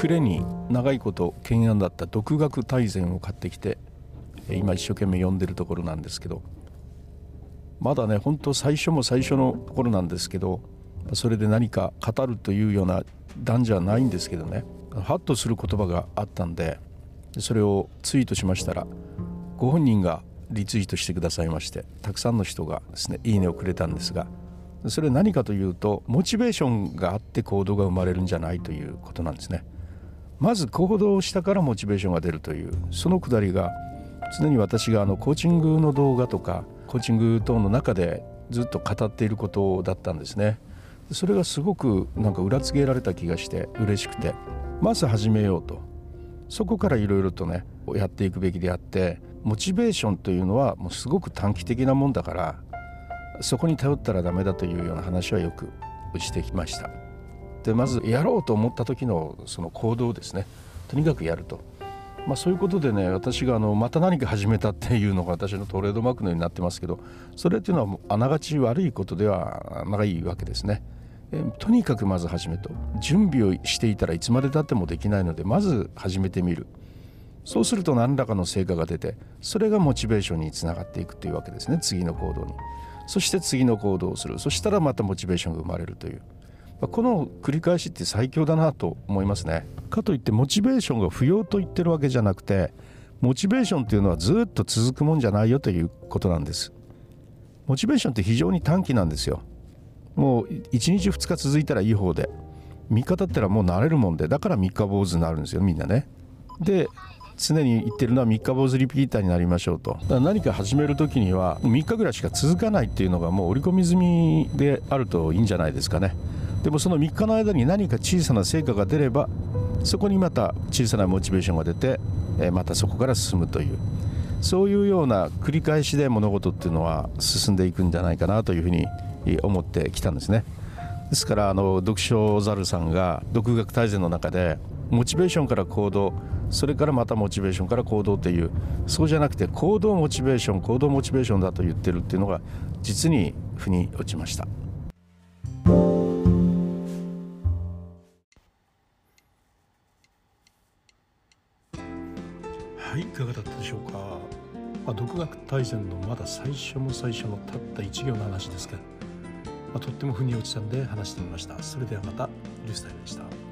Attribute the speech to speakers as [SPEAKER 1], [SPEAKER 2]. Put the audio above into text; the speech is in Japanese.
[SPEAKER 1] 暮れに長いこと懸案だった独学大全を買ってきて今一生懸命読んでるところなんですけどまだね本当最初も最初のところなんですけどそれで何か語るというような段じゃないんですけどねハッとする言葉があったんでそれをツイートしましたらご本人がリツイートしてくださいましてたくさんの人がですねいいねをくれたんですがそれ何かというとモチベーションがあって行動が生まれるんじゃないということなんですね。まず行動したからモチベーションが出るというそのくだりが常に私があのコーチングの動画とかコーチング等の中でずっと語っていることだったんですね。それがすごくなんか裏付けられた気がして嬉しくて。まず始めようと。そこからいろいろとねやっていくべきであってモチベーションというのはもうすごく短期的なもんだからそこに頼ったらダメだというような話はよくしてきました。でまずやろうと思った時のその行動ですね。とにかくやると、まあ、そういうことでね私があのまた何か始めたっていうのが私のトレードマークのようになってますけどそれっていうのはあながち悪いことではないわけですね。とにかくまず始めと。準備をしていたらいつまでたってもできないのでまず始めてみる。そうすると何らかの成果が出てそれがモチベーションにつながっていくというわけですね。次の行動に。そして次の行動をする。そしたらまたモチベーションが生まれるという。この繰り返しって最強だなと思いますね。かといってモチベーションが不要と言ってるわけじゃなくてモチベーションっていうのはずっと続くもんじゃないよということなんです。モチベーションって非常に短期なんですよ。もう1日2日続いたらいい方で。3日経ったらもう慣れるもんで。だから3日坊主になるんですよみんなね。で常に言ってるのは3日坊主リピーターになりましょうと。何か始める時には3日ぐらいしか続かないっていうのがもう織り込み済みであるといいんじゃないですかね。でもその3日の間に何か小さな成果が出ればそこにまた小さなモチベーションが出てまたそこから進むというそういうような繰り返しで物事っていうのは進んでいくんじゃないかなというふうに思ってきたんですね。ですからあの読書ザルさんが独学大全の中でモチベーションから行動それからまたモチベーションから行動というそうじゃなくて行動モチベーション行動モチベーションだと言ってるっていうのが実に腑に落ちました。はいいかがだったでしょうか、まあ、独学大全のまだ最初も最初のたった1行の話ですがまあ、とっても腑に落ちたんで話してみました。それではまたリュースタイルでした。